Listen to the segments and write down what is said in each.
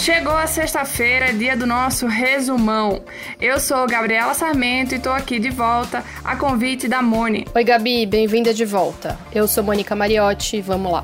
Chegou a sexta-feira, dia do nosso resumão. Eu sou Gabriela Sarmento e estou aqui de volta a convite da Moni. Oi, Gabi, bem-vinda de volta. Eu sou Mônica Mariotti, vamos lá.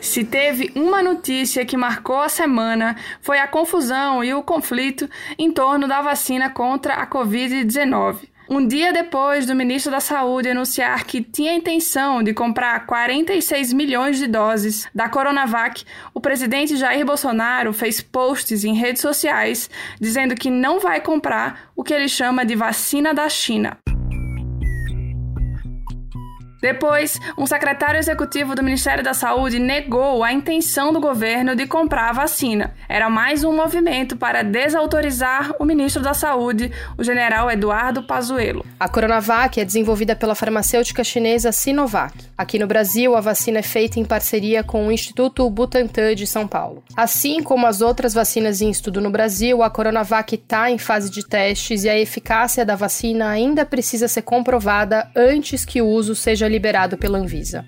Se teve uma notícia que marcou a semana, foi a confusão e o conflito em torno da vacina contra a Covid-19. Um dia depois do ministro da Saúde anunciar que tinha intenção de comprar 46 milhões de doses da Coronavac, o presidente Jair Bolsonaro fez posts em redes sociais dizendo que não vai comprar o que ele chama de vacina da China. Depois, um secretário executivo do Ministério da Saúde negou a intenção do governo de comprar a vacina. Era mais um movimento para desautorizar o ministro da Saúde, o general Eduardo Pazuello. A Coronavac é desenvolvida pela farmacêutica chinesa Sinovac. Aqui no Brasil, a vacina é feita em parceria com o Instituto Butantan de São Paulo. Assim como as outras vacinas em estudo no Brasil, a Coronavac está em fase de testes e a eficácia da vacina ainda precisa ser comprovada antes que o uso seja liberado pela Anvisa.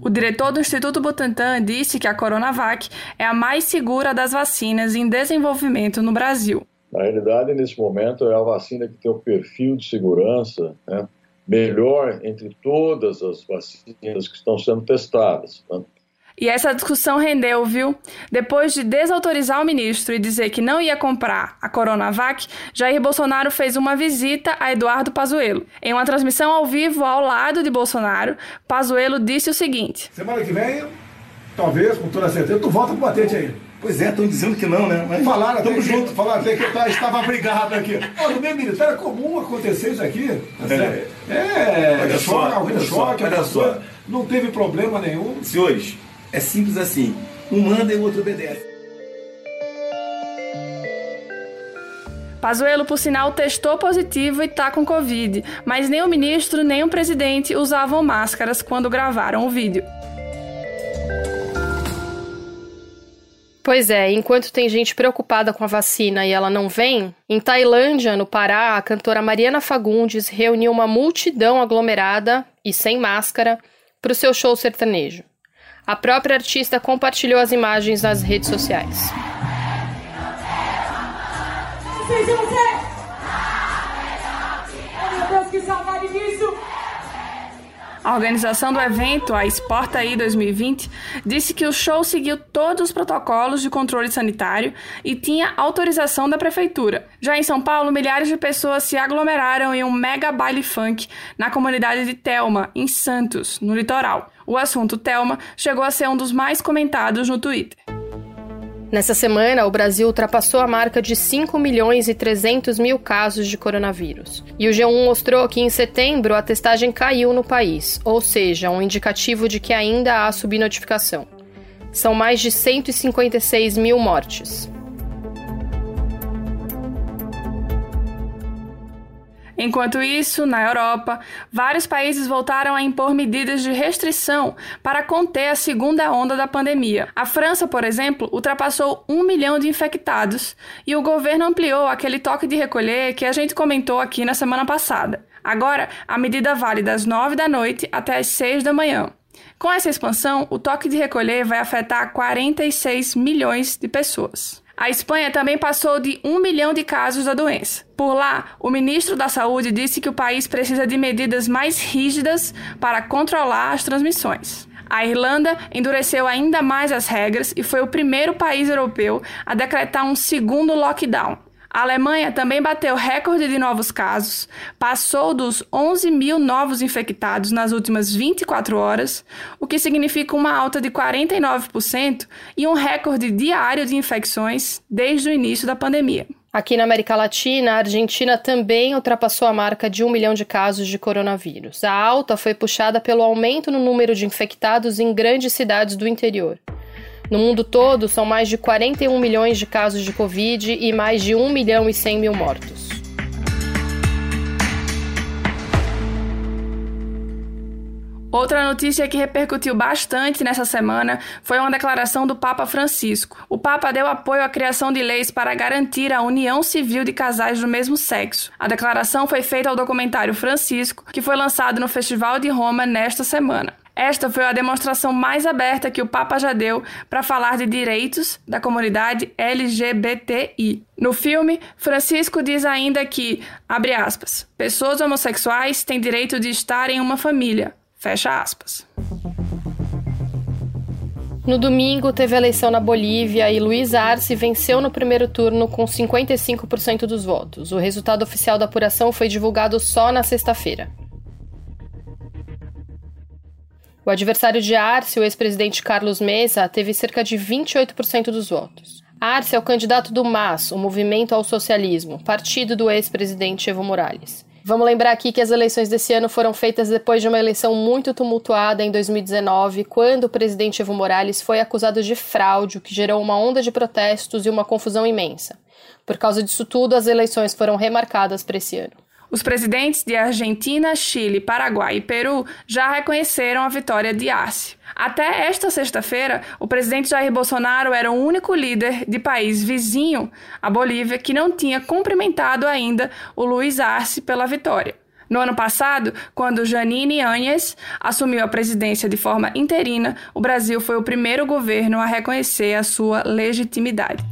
O diretor do Instituto Butantan disse que a Coronavac é a mais segura das vacinas em desenvolvimento no Brasil. Na realidade, nesse momento, é a vacina que tem o perfil de segurança né, melhor entre todas as vacinas que estão sendo testadas. Né? E essa discussão rendeu, viu? Depois de desautorizar o ministro e dizer que não ia comprar a Coronavac, Jair Bolsonaro fez uma visita a Eduardo Pazuello. Em uma transmissão ao vivo ao lado de Bolsonaro, Pazuello disse o seguinte: Semana que vem, talvez, com toda certeza, tu volta pro batente aí. Pois é, estão dizendo que não, né? Mas falaram até, junto. Que, falaram até que eu estava brigado aqui. Oh, no meio militar é comum acontecer isso aqui. Tá é, é, olha só, choque, olha choque, olha só. Não teve problema nenhum. Senhores, é simples assim. Um manda e o outro obedece. Pazuello, por sinal, testou positivo e está com Covid, mas nem o ministro nem o presidente usavam máscaras quando gravaram o vídeo. Pois é, enquanto tem gente preocupada com a vacina e ela não vem, em Tailândia, no Pará, a cantora Mariana Fagundes reuniu uma multidão aglomerada e sem máscara para o seu show sertanejo. A própria artista compartilhou as imagens nas redes sociais. A organização do evento, a Aí 2020, disse que o show seguiu todos os protocolos de controle sanitário e tinha autorização da prefeitura. Já em São Paulo, milhares de pessoas se aglomeraram em um mega baile funk na comunidade de Telma, em Santos, no litoral. O assunto Telma chegou a ser um dos mais comentados no Twitter. Nessa semana, o Brasil ultrapassou a marca de 5 milhões e 300 mil casos de coronavírus. E o G1 mostrou que em setembro a testagem caiu no país, ou seja, um indicativo de que ainda há subnotificação. São mais de 156 mil mortes. Enquanto isso, na Europa, vários países voltaram a impor medidas de restrição para conter a segunda onda da pandemia. A França, por exemplo, ultrapassou um milhão de infectados e o governo ampliou aquele toque de recolher que a gente comentou aqui na semana passada. Agora, a medida vale das nove da noite até as seis da manhã. Com essa expansão, o toque de recolher vai afetar 46 milhões de pessoas. A Espanha também passou de um milhão de casos da doença. Por lá, o ministro da Saúde disse que o país precisa de medidas mais rígidas para controlar as transmissões. A Irlanda endureceu ainda mais as regras e foi o primeiro país europeu a decretar um segundo lockdown. A Alemanha também bateu recorde de novos casos, passou dos 11 mil novos infectados nas últimas 24 horas, o que significa uma alta de 49% e um recorde diário de infecções desde o início da pandemia. Aqui na América Latina, a Argentina também ultrapassou a marca de um milhão de casos de coronavírus. A alta foi puxada pelo aumento no número de infectados em grandes cidades do interior. No mundo todo, são mais de 41 milhões de casos de Covid e mais de 1 milhão e 100 mil mortos. Outra notícia que repercutiu bastante nessa semana foi uma declaração do Papa Francisco. O Papa deu apoio à criação de leis para garantir a união civil de casais do mesmo sexo. A declaração foi feita ao documentário Francisco, que foi lançado no Festival de Roma nesta semana. Esta foi a demonstração mais aberta que o Papa já deu para falar de direitos da comunidade LGBTI. No filme, Francisco diz ainda que, abre aspas, pessoas homossexuais têm direito de estar em uma família, Fecha aspas. No domingo, teve eleição na Bolívia e Luiz Arce venceu no primeiro turno com 55% dos votos. O resultado oficial da apuração foi divulgado só na sexta-feira. O adversário de Arce, o ex-presidente Carlos Mesa, teve cerca de 28% dos votos. Arce é o candidato do MAS, o Movimento ao Socialismo, partido do ex-presidente Evo Morales. Vamos lembrar aqui que as eleições desse ano foram feitas depois de uma eleição muito tumultuada em 2019, quando o presidente Evo Morales foi acusado de fraude, o que gerou uma onda de protestos e uma confusão imensa. Por causa disso tudo, as eleições foram remarcadas para esse ano. Os presidentes de Argentina, Chile, Paraguai e Peru já reconheceram a vitória de Arce. Até esta sexta-feira, o presidente Jair Bolsonaro era o único líder de país vizinho, a Bolívia, que não tinha cumprimentado ainda o Luiz Arce pela vitória. No ano passado, quando Janine Áñez assumiu a presidência de forma interina, o Brasil foi o primeiro governo a reconhecer a sua legitimidade.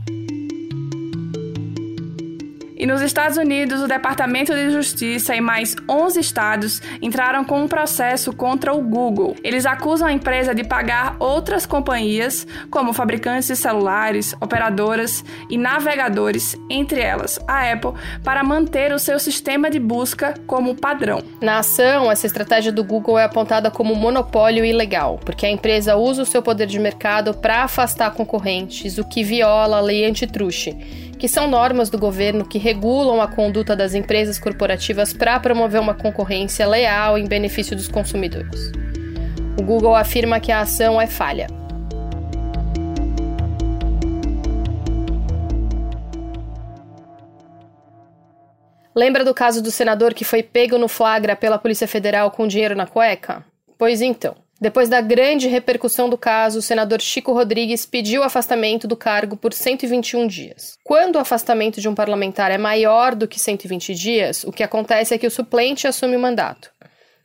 E nos Estados Unidos, o Departamento de Justiça e mais 11 estados entraram com um processo contra o Google. Eles acusam a empresa de pagar outras companhias, como fabricantes de celulares, operadoras e navegadores, entre elas a Apple, para manter o seu sistema de busca como padrão. Na ação, essa estratégia do Google é apontada como monopólio ilegal, porque a empresa usa o seu poder de mercado para afastar concorrentes, o que viola a lei antitruste que são normas do governo que regulam a conduta das empresas corporativas para promover uma concorrência leal em benefício dos consumidores. O Google afirma que a ação é falha. Lembra do caso do senador que foi pego no flagra pela Polícia Federal com dinheiro na cueca? Pois então, depois da grande repercussão do caso, o senador Chico Rodrigues pediu afastamento do cargo por 121 dias. Quando o afastamento de um parlamentar é maior do que 120 dias, o que acontece é que o suplente assume o mandato.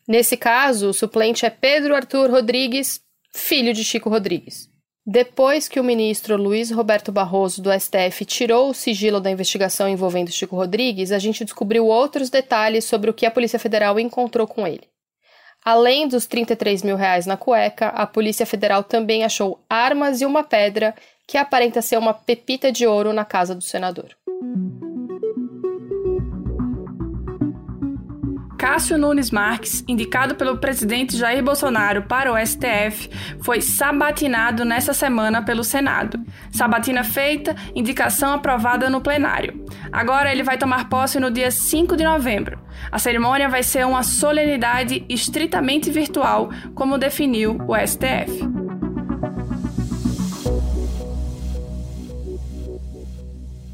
Nesse caso, o suplente é Pedro Arthur Rodrigues, filho de Chico Rodrigues. Depois que o ministro Luiz Roberto Barroso do STF tirou o sigilo da investigação envolvendo Chico Rodrigues, a gente descobriu outros detalhes sobre o que a Polícia Federal encontrou com ele. Além dos 33 mil reais na cueca, a Polícia Federal também achou armas e uma pedra que aparenta ser uma pepita de ouro na casa do senador. Cássio Nunes Marques, indicado pelo presidente Jair Bolsonaro para o STF, foi sabatinado nesta semana pelo Senado. Sabatina feita, indicação aprovada no plenário. Agora ele vai tomar posse no dia 5 de novembro. A cerimônia vai ser uma solenidade estritamente virtual, como definiu o STF.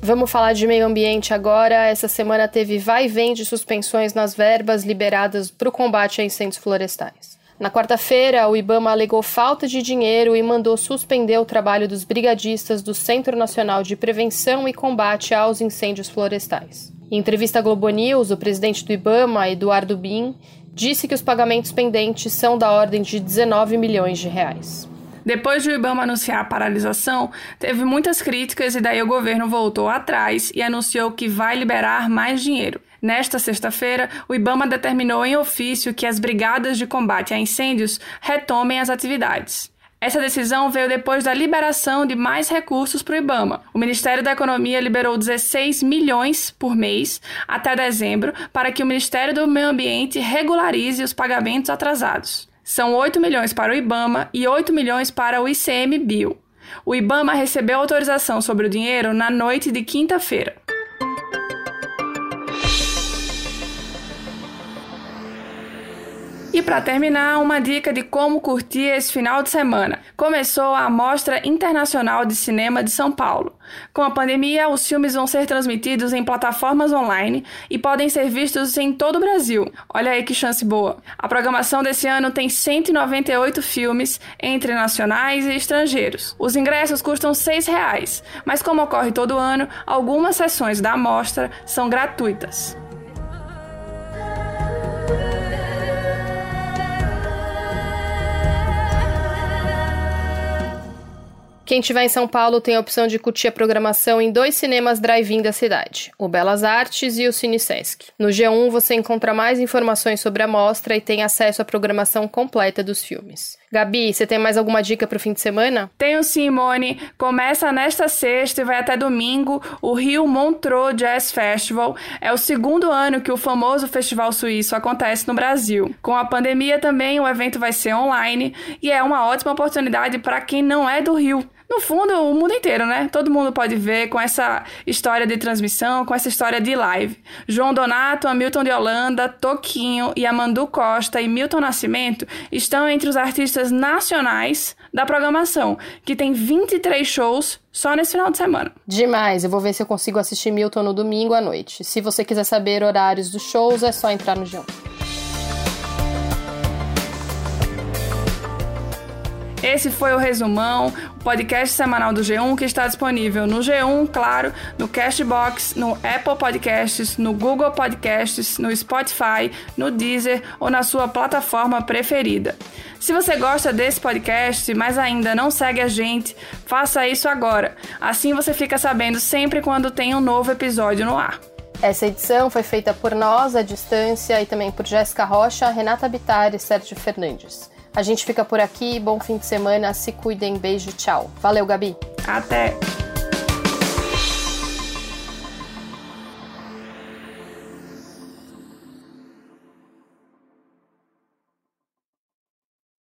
Vamos falar de meio ambiente agora. Essa semana teve vai e vem de suspensões nas verbas liberadas para o combate a incêndios florestais. Na quarta-feira, o Ibama alegou falta de dinheiro e mandou suspender o trabalho dos brigadistas do Centro Nacional de Prevenção e Combate aos Incêndios Florestais. Em entrevista à Globo News, o presidente do Ibama, Eduardo Bin, disse que os pagamentos pendentes são da ordem de 19 milhões de reais. Depois de o Ibama anunciar a paralisação, teve muitas críticas e daí o governo voltou atrás e anunciou que vai liberar mais dinheiro. Nesta sexta-feira, o Ibama determinou em ofício que as brigadas de combate a incêndios retomem as atividades. Essa decisão veio depois da liberação de mais recursos para o IBAMA. O Ministério da Economia liberou 16 milhões por mês até dezembro para que o Ministério do Meio Ambiente regularize os pagamentos atrasados. São 8 milhões para o IBAMA e 8 milhões para o ICMBio. O IBAMA recebeu autorização sobre o dinheiro na noite de quinta-feira. E para terminar, uma dica de como curtir esse final de semana. Começou a Mostra Internacional de Cinema de São Paulo. Com a pandemia, os filmes vão ser transmitidos em plataformas online e podem ser vistos em todo o Brasil. Olha aí que chance boa. A programação desse ano tem 198 filmes, entre nacionais e estrangeiros. Os ingressos custam R$ 6,00, mas como ocorre todo ano, algumas sessões da amostra são gratuitas. Quem estiver em São Paulo tem a opção de curtir a programação em dois cinemas drive-in da cidade, o Belas Artes e o Cinesesc. No G1 você encontra mais informações sobre a mostra e tem acesso à programação completa dos filmes. Gabi, você tem mais alguma dica para o fim de semana? Tenho Simone. Começa nesta sexta e vai até domingo o Rio Montreux Jazz Festival. É o segundo ano que o famoso festival suíço acontece no Brasil. Com a pandemia também o evento vai ser online e é uma ótima oportunidade para quem não é do Rio no fundo, o mundo inteiro, né? Todo mundo pode ver com essa história de transmissão, com essa história de live. João Donato, Hamilton de Holanda, Toquinho e Amandu Costa e Milton Nascimento estão entre os artistas nacionais da programação, que tem 23 shows só nesse final de semana. Demais! Eu vou ver se eu consigo assistir Milton no domingo à noite. Se você quiser saber horários dos shows, é só entrar no João. Esse foi o resumão, o podcast semanal do G1 que está disponível no G1, claro, no Castbox, no Apple Podcasts, no Google Podcasts, no Spotify, no Deezer ou na sua plataforma preferida. Se você gosta desse podcast, mas ainda não segue a gente, faça isso agora. Assim você fica sabendo sempre quando tem um novo episódio no ar. Essa edição foi feita por nós, à distância, e também por Jéssica Rocha, Renata Bittar e Sérgio Fernandes. A gente fica por aqui. Bom fim de semana. Se cuidem. Beijo. Tchau. Valeu, Gabi. Até.